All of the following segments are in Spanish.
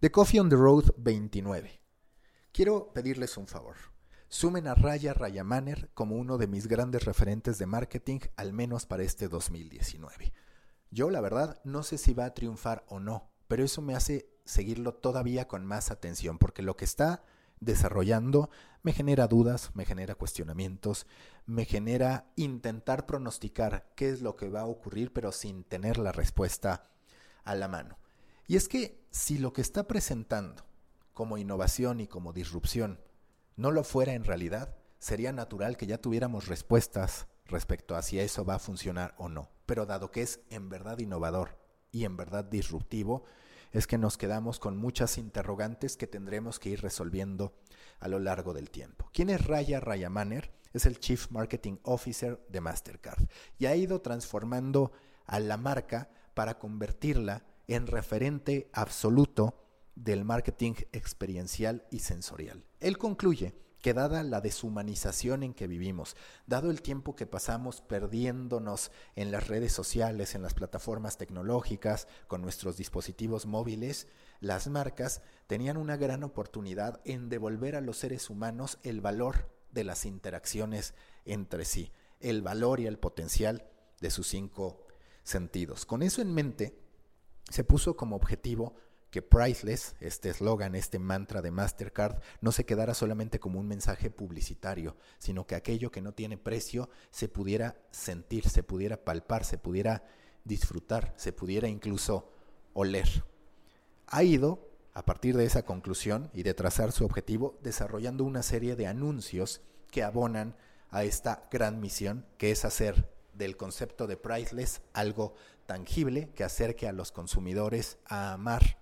The Coffee on the Road 29. Quiero pedirles un favor. Sumen a Raya Rayamaner como uno de mis grandes referentes de marketing, al menos para este 2019. Yo, la verdad, no sé si va a triunfar o no, pero eso me hace seguirlo todavía con más atención, porque lo que está desarrollando me genera dudas, me genera cuestionamientos, me genera intentar pronosticar qué es lo que va a ocurrir, pero sin tener la respuesta a la mano. Y es que si lo que está presentando como innovación y como disrupción no lo fuera en realidad, sería natural que ya tuviéramos respuestas respecto a si eso va a funcionar o no. Pero dado que es en verdad innovador y en verdad disruptivo, es que nos quedamos con muchas interrogantes que tendremos que ir resolviendo a lo largo del tiempo. ¿Quién es Raya Rayamaner? Es el Chief Marketing Officer de Mastercard y ha ido transformando a la marca para convertirla en referente absoluto del marketing experiencial y sensorial. Él concluye que dada la deshumanización en que vivimos, dado el tiempo que pasamos perdiéndonos en las redes sociales, en las plataformas tecnológicas, con nuestros dispositivos móviles, las marcas tenían una gran oportunidad en devolver a los seres humanos el valor de las interacciones entre sí, el valor y el potencial de sus cinco sentidos. Con eso en mente, se puso como objetivo que Priceless, este eslogan, este mantra de Mastercard, no se quedara solamente como un mensaje publicitario, sino que aquello que no tiene precio se pudiera sentir, se pudiera palpar, se pudiera disfrutar, se pudiera incluso oler. Ha ido, a partir de esa conclusión y de trazar su objetivo, desarrollando una serie de anuncios que abonan a esta gran misión, que es hacer del concepto de priceless algo tangible que acerque a los consumidores a amar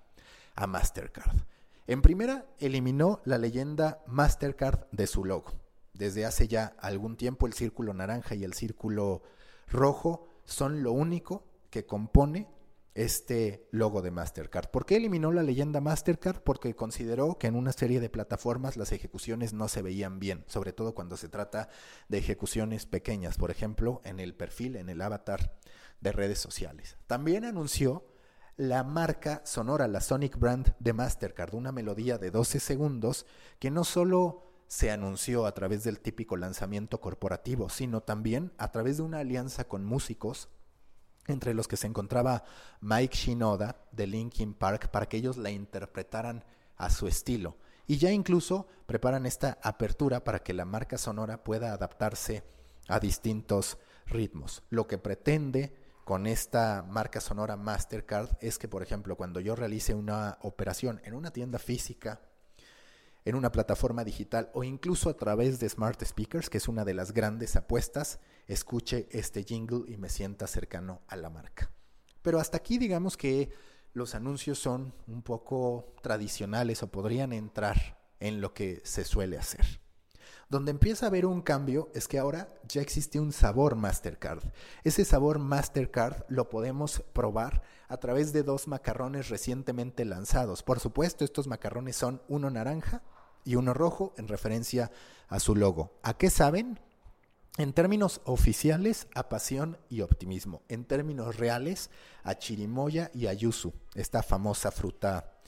a Mastercard. En primera, eliminó la leyenda Mastercard de su logo. Desde hace ya algún tiempo el círculo naranja y el círculo rojo son lo único que compone este logo de Mastercard. ¿Por qué eliminó la leyenda Mastercard? Porque consideró que en una serie de plataformas las ejecuciones no se veían bien, sobre todo cuando se trata de ejecuciones pequeñas, por ejemplo, en el perfil, en el avatar de redes sociales. También anunció la marca sonora, la Sonic Brand de Mastercard, una melodía de 12 segundos que no solo se anunció a través del típico lanzamiento corporativo, sino también a través de una alianza con músicos, entre los que se encontraba Mike Shinoda de Linkin Park, para que ellos la interpretaran a su estilo. Y ya incluso preparan esta apertura para que la marca sonora pueda adaptarse a distintos ritmos, lo que pretende con esta marca sonora Mastercard es que, por ejemplo, cuando yo realice una operación en una tienda física, en una plataforma digital o incluso a través de smart speakers, que es una de las grandes apuestas, escuche este jingle y me sienta cercano a la marca. Pero hasta aquí digamos que los anuncios son un poco tradicionales o podrían entrar en lo que se suele hacer. Donde empieza a haber un cambio es que ahora ya existe un sabor Mastercard. Ese sabor Mastercard lo podemos probar a través de dos macarrones recientemente lanzados. Por supuesto, estos macarrones son uno naranja y uno rojo en referencia a su logo. ¿A qué saben? En términos oficiales, a pasión y optimismo. En términos reales, a chirimoya y a yuzu, esta famosa fruta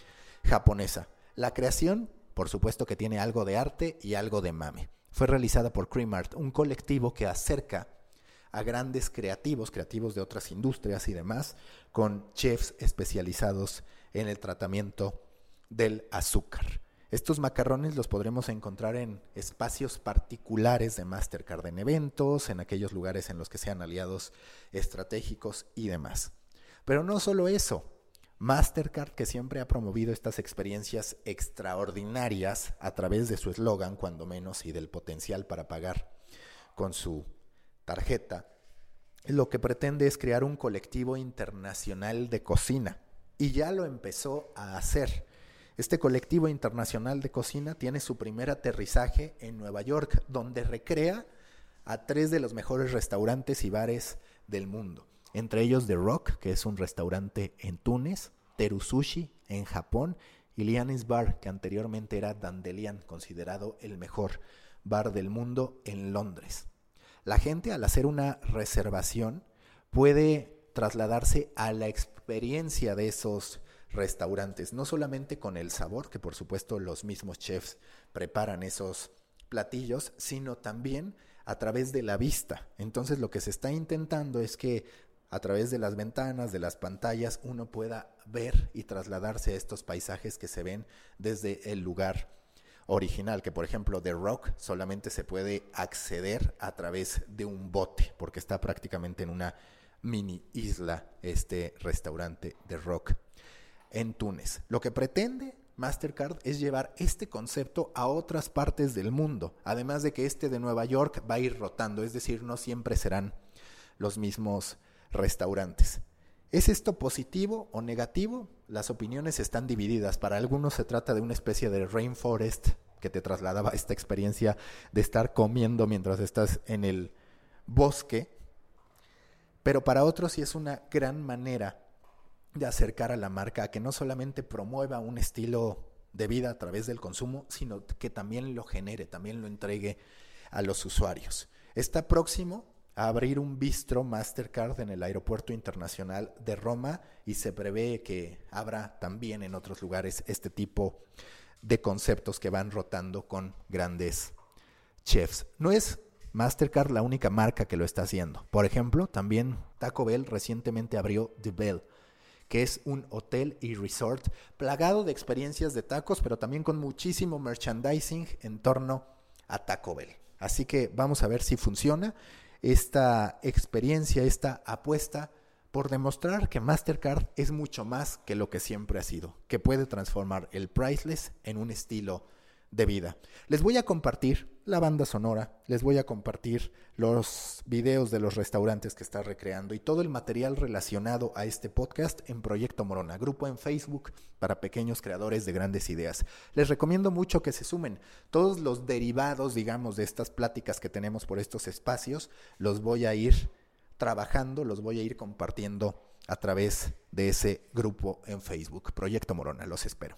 japonesa. La creación por supuesto que tiene algo de arte y algo de mame. Fue realizada por Creamart, un colectivo que acerca a grandes creativos, creativos de otras industrias y demás, con chefs especializados en el tratamiento del azúcar. Estos macarrones los podremos encontrar en espacios particulares de Mastercard, en eventos, en aquellos lugares en los que sean aliados estratégicos y demás. Pero no solo eso, Mastercard, que siempre ha promovido estas experiencias extraordinarias a través de su eslogan, cuando menos, y del potencial para pagar con su tarjeta, lo que pretende es crear un colectivo internacional de cocina. Y ya lo empezó a hacer. Este colectivo internacional de cocina tiene su primer aterrizaje en Nueva York, donde recrea a tres de los mejores restaurantes y bares del mundo entre ellos The Rock, que es un restaurante en Túnez, Teru Sushi en Japón y Lianis Bar, que anteriormente era Dandelion, considerado el mejor bar del mundo en Londres. La gente al hacer una reservación puede trasladarse a la experiencia de esos restaurantes, no solamente con el sabor, que por supuesto los mismos chefs preparan esos platillos, sino también a través de la vista. Entonces lo que se está intentando es que a través de las ventanas, de las pantallas, uno pueda ver y trasladarse a estos paisajes que se ven desde el lugar original, que por ejemplo The Rock solamente se puede acceder a través de un bote, porque está prácticamente en una mini isla este restaurante de Rock en Túnez. Lo que pretende Mastercard es llevar este concepto a otras partes del mundo, además de que este de Nueva York va a ir rotando, es decir, no siempre serán los mismos restaurantes. ¿Es esto positivo o negativo? Las opiniones están divididas. Para algunos se trata de una especie de rainforest que te trasladaba esta experiencia de estar comiendo mientras estás en el bosque. Pero para otros sí es una gran manera de acercar a la marca a que no solamente promueva un estilo de vida a través del consumo, sino que también lo genere, también lo entregue a los usuarios. Está próximo a abrir un bistro Mastercard en el Aeropuerto Internacional de Roma y se prevé que habrá también en otros lugares este tipo de conceptos que van rotando con grandes chefs. No es Mastercard la única marca que lo está haciendo. Por ejemplo, también Taco Bell recientemente abrió The Bell, que es un hotel y resort plagado de experiencias de tacos, pero también con muchísimo merchandising en torno a Taco Bell. Así que vamos a ver si funciona esta experiencia, esta apuesta por demostrar que Mastercard es mucho más que lo que siempre ha sido, que puede transformar el priceless en un estilo de vida. Les voy a compartir la banda sonora, les voy a compartir los videos de los restaurantes que está recreando y todo el material relacionado a este podcast en Proyecto Morona, grupo en Facebook para pequeños creadores de grandes ideas. Les recomiendo mucho que se sumen. Todos los derivados, digamos, de estas pláticas que tenemos por estos espacios, los voy a ir trabajando, los voy a ir compartiendo a través de ese grupo en Facebook, Proyecto Morona. Los espero.